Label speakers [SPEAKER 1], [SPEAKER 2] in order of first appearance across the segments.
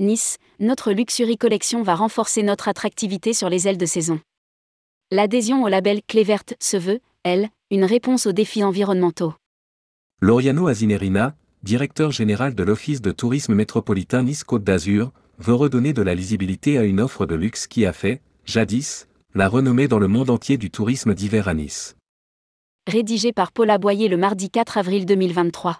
[SPEAKER 1] Nice, notre Luxury Collection va renforcer notre attractivité sur les ailes de saison. L'adhésion au label Clé verte se veut, elle, une réponse aux défis environnementaux.
[SPEAKER 2] Loriano Azinerina, directeur général de l'Office de tourisme métropolitain Nice-Côte d'Azur, veut redonner de la lisibilité à une offre de luxe qui a fait, jadis, la renommée dans le monde entier du tourisme d'hiver à Nice.
[SPEAKER 1] Rédigé par Paula Boyer le mardi 4 avril 2023.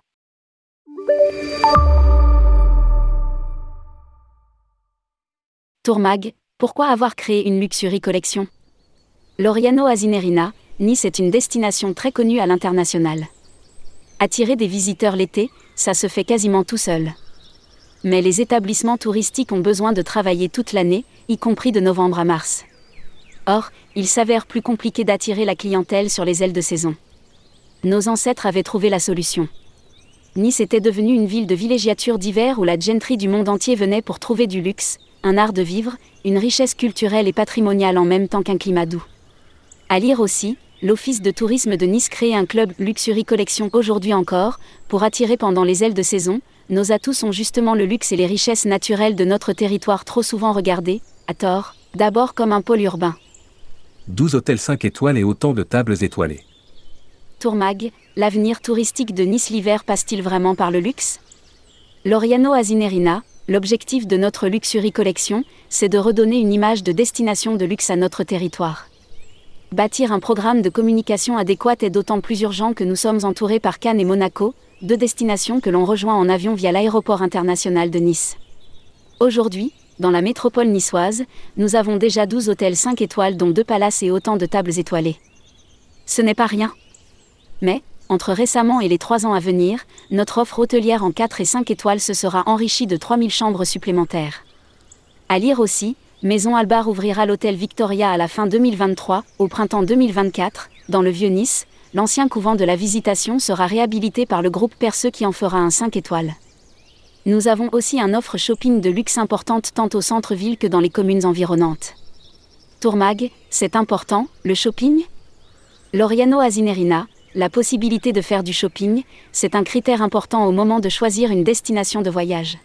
[SPEAKER 1] Tourmag, pourquoi avoir créé une Luxury Collection? Loriano Azinerina, Nice est une destination très connue à l'international. Attirer des visiteurs l'été, ça se fait quasiment tout seul. Mais les établissements touristiques ont besoin de travailler toute l'année, y compris de novembre à mars. Or, il s'avère plus compliqué d'attirer la clientèle sur les ailes de saison. Nos ancêtres avaient trouvé la solution. Nice était devenue une ville de villégiature d'hiver où la gentry du monde entier venait pour trouver du luxe, un art de vivre, une richesse culturelle et patrimoniale en même temps qu'un climat doux. À lire aussi, l'Office de tourisme de Nice crée un club Luxury Collection aujourd'hui encore, pour attirer pendant les ailes de saison, nos atouts sont justement le luxe et les richesses naturelles de notre territoire trop souvent regardés, à tort, d'abord comme un pôle urbain.
[SPEAKER 2] 12 hôtels 5 étoiles et autant de tables étoilées.
[SPEAKER 1] Tourmag, l'avenir touristique de Nice l'hiver passe-t-il vraiment par le luxe? Loriano Azinerina, l'objectif de notre Luxury Collection, c'est de redonner une image de destination de luxe à notre territoire. Bâtir un programme de communication adéquat est d'autant plus urgent que nous sommes entourés par Cannes et Monaco, deux destinations que l'on rejoint en avion via l'aéroport international de Nice. Aujourd'hui, dans la métropole niçoise, nous avons déjà 12 hôtels 5 étoiles dont deux palaces et autant de tables étoilées. Ce n'est pas rien. Mais, entre récemment et les trois ans à venir, notre offre hôtelière en 4 et 5 étoiles se sera enrichie de 3000 chambres supplémentaires. À lire aussi, Maison Albar ouvrira l'hôtel Victoria à la fin 2023, au printemps 2024, dans le Vieux-Nice, l'ancien couvent de la Visitation sera réhabilité par le groupe Perceux qui en fera un 5 étoiles. Nous avons aussi un offre shopping de luxe importante tant au centre-ville que dans les communes environnantes. Tourmag, c'est important, le shopping? Loriano Azinerina, la possibilité de faire du shopping, c'est un critère important au moment de choisir une destination de voyage.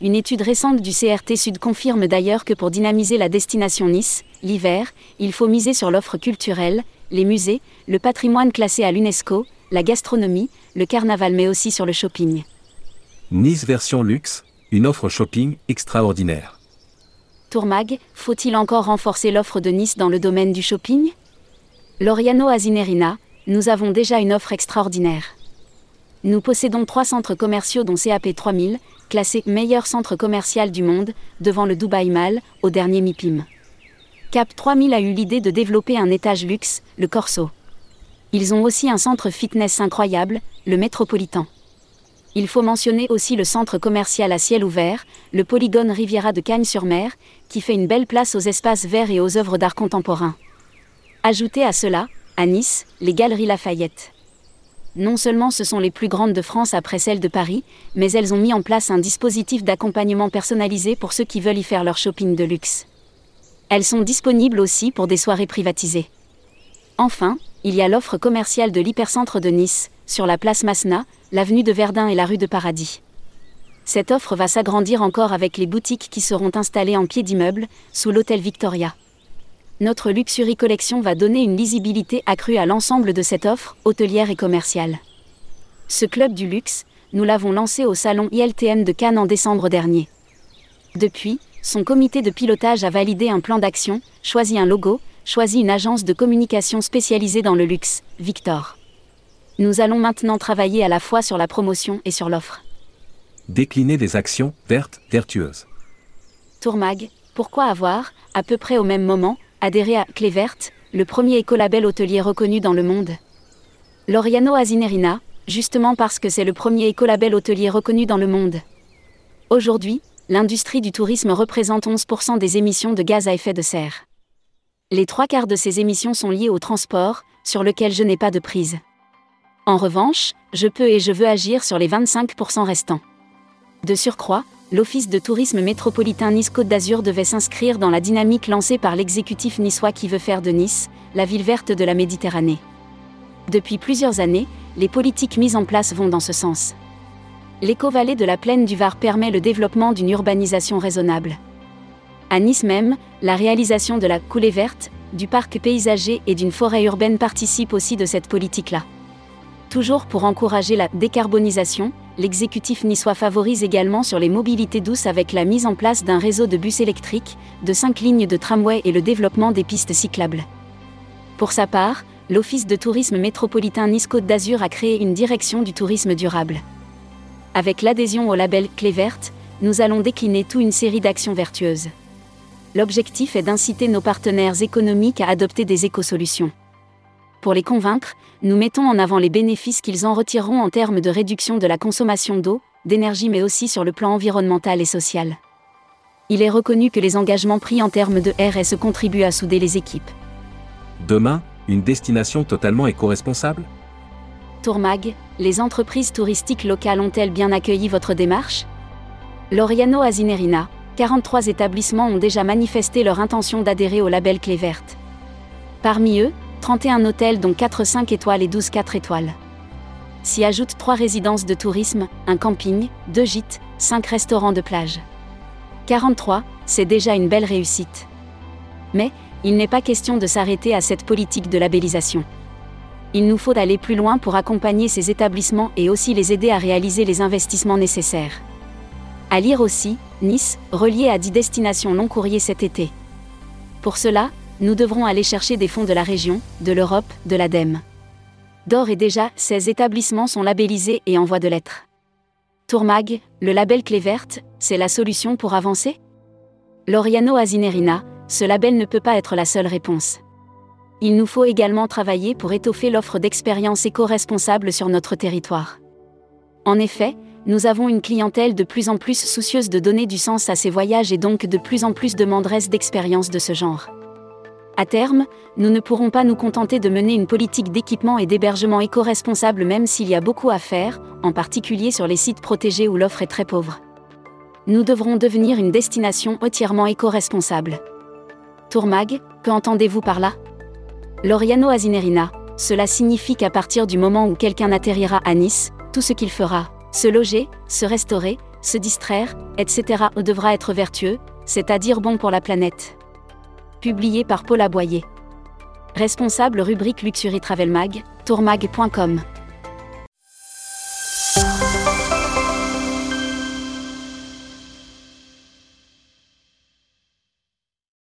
[SPEAKER 1] Une étude récente du CRT Sud confirme d'ailleurs que pour dynamiser la destination Nice, l'hiver, il faut miser sur l'offre culturelle, les musées, le patrimoine classé à l'UNESCO, la gastronomie, le carnaval mais aussi sur le shopping.
[SPEAKER 2] Nice version luxe, une offre shopping extraordinaire.
[SPEAKER 1] Tourmag, faut-il encore renforcer l'offre de Nice dans le domaine du shopping? Loriano Azinerina, nous avons déjà une offre extraordinaire. Nous possédons trois centres commerciaux dont CAP 3000, classé meilleur centre commercial du monde, devant le Dubai Mall, au dernier MIPIM. CAP 3000 a eu l'idée de développer un étage luxe, le Corso. Ils ont aussi un centre fitness incroyable, le Métropolitan. Il faut mentionner aussi le centre commercial à ciel ouvert, le polygone Riviera de Cagnes-sur-Mer, qui fait une belle place aux espaces verts et aux œuvres d'art contemporain. Ajoutez à cela, à Nice, les Galeries Lafayette. Non seulement ce sont les plus grandes de France après celles de Paris, mais elles ont mis en place un dispositif d'accompagnement personnalisé pour ceux qui veulent y faire leur shopping de luxe. Elles sont disponibles aussi pour des soirées privatisées. Enfin, il y a l'offre commerciale de l'hypercentre de Nice, sur la place Masna, l'avenue de Verdun et la rue de Paradis. Cette offre va s'agrandir encore avec les boutiques qui seront installées en pied d'immeuble, sous l'hôtel Victoria notre Luxury Collection va donner une lisibilité accrue à l'ensemble de cette offre, hôtelière et commerciale. Ce club du luxe, nous l'avons lancé au salon ILTN de Cannes en décembre dernier. Depuis, son comité de pilotage a validé un plan d'action, choisi un logo, choisi une agence de communication spécialisée dans le luxe, Victor. Nous allons maintenant travailler à la fois sur la promotion et sur l'offre.
[SPEAKER 2] Décliner des actions vertes, vertueuses.
[SPEAKER 1] Tourmag, pourquoi avoir, à peu près au même moment, adhéré à Clé Verte, le premier écolabel hôtelier reconnu dans le monde. Loriano Azinerina, justement parce que c'est le premier écolabel hôtelier reconnu dans le monde. Aujourd'hui, l'industrie du tourisme représente 11% des émissions de gaz à effet de serre. Les trois quarts de ces émissions sont liées au transport, sur lequel je n'ai pas de prise. En revanche, je peux et je veux agir sur les 25% restants. De surcroît, l'Office de tourisme métropolitain Nice-Côte d'Azur devait s'inscrire dans la dynamique lancée par l'exécutif niçois qui veut faire de Nice, la ville verte de la Méditerranée. Depuis plusieurs années, les politiques mises en place vont dans ce sens. l'éco-vallée de la plaine du Var permet le développement d'une urbanisation raisonnable. À Nice même, la réalisation de la coulée verte, du parc paysager et d'une forêt urbaine participe aussi de cette politique-là. Toujours pour encourager la décarbonisation, l'exécutif niçois favorise également sur les mobilités douces avec la mise en place d'un réseau de bus électriques, de cinq lignes de tramway et le développement des pistes cyclables. Pour sa part, l'Office de tourisme métropolitain Nice-Côte d'Azur a créé une direction du tourisme durable. Avec l'adhésion au label Clé verte, nous allons décliner toute une série d'actions vertueuses. L'objectif est d'inciter nos partenaires économiques à adopter des écosolutions. Pour les convaincre, nous mettons en avant les bénéfices qu'ils en retireront en termes de réduction de la consommation d'eau, d'énergie mais aussi sur le plan environnemental et social. Il est reconnu que les engagements pris en termes de RSE contribuent à souder les équipes.
[SPEAKER 2] Demain, une destination totalement éco-responsable?
[SPEAKER 1] Tourmag, les entreprises touristiques locales ont-elles bien accueilli votre démarche? Loriano Azinerina, 43 établissements ont déjà manifesté leur intention d'adhérer au label Clé verte. Parmi eux, 31 hôtels dont 4 5 étoiles et 12 4 étoiles. S'y ajoutent 3 résidences de tourisme, un camping, 2 gîtes, 5 restaurants de plage. 43, c'est déjà une belle réussite. Mais, il n'est pas question de s'arrêter à cette politique de labellisation. Il nous faut aller plus loin pour accompagner ces établissements et aussi les aider à réaliser les investissements nécessaires. À lire aussi, Nice, relié à 10 destinations long courrier cet été. Pour cela, nous devrons aller chercher des fonds de la région, de l'Europe, de l'ADEME. D'or et déjà, ces établissements sont labellisés et en voie de l'être. Tourmag, le label clé verte, c'est la solution pour avancer? Loriano Azinerina, ce label ne peut pas être la seule réponse. Il nous faut également travailler pour étoffer l'offre d'expériences éco-responsables sur notre territoire. En effet, nous avons une clientèle de plus en plus soucieuse de donner du sens à ses voyages et donc de plus en plus demanderesse d'expériences de ce genre. À terme, nous ne pourrons pas nous contenter de mener une politique d'équipement et d'hébergement éco-responsable même s'il y a beaucoup à faire, en particulier sur les sites protégés où l'offre est très pauvre. Nous devrons devenir une destination entièrement éco-responsable. Tourmag, que entendez-vous par là? Loriano Azinerina, cela signifie qu'à partir du moment où quelqu'un atterrira à Nice, tout ce qu'il fera, se loger, se restaurer, se distraire, etc. devra être vertueux, c'est-à-dire bon pour la planète publié par Paul Aboyer. Responsable rubrique Luxury Travel Mag, tourmag.com.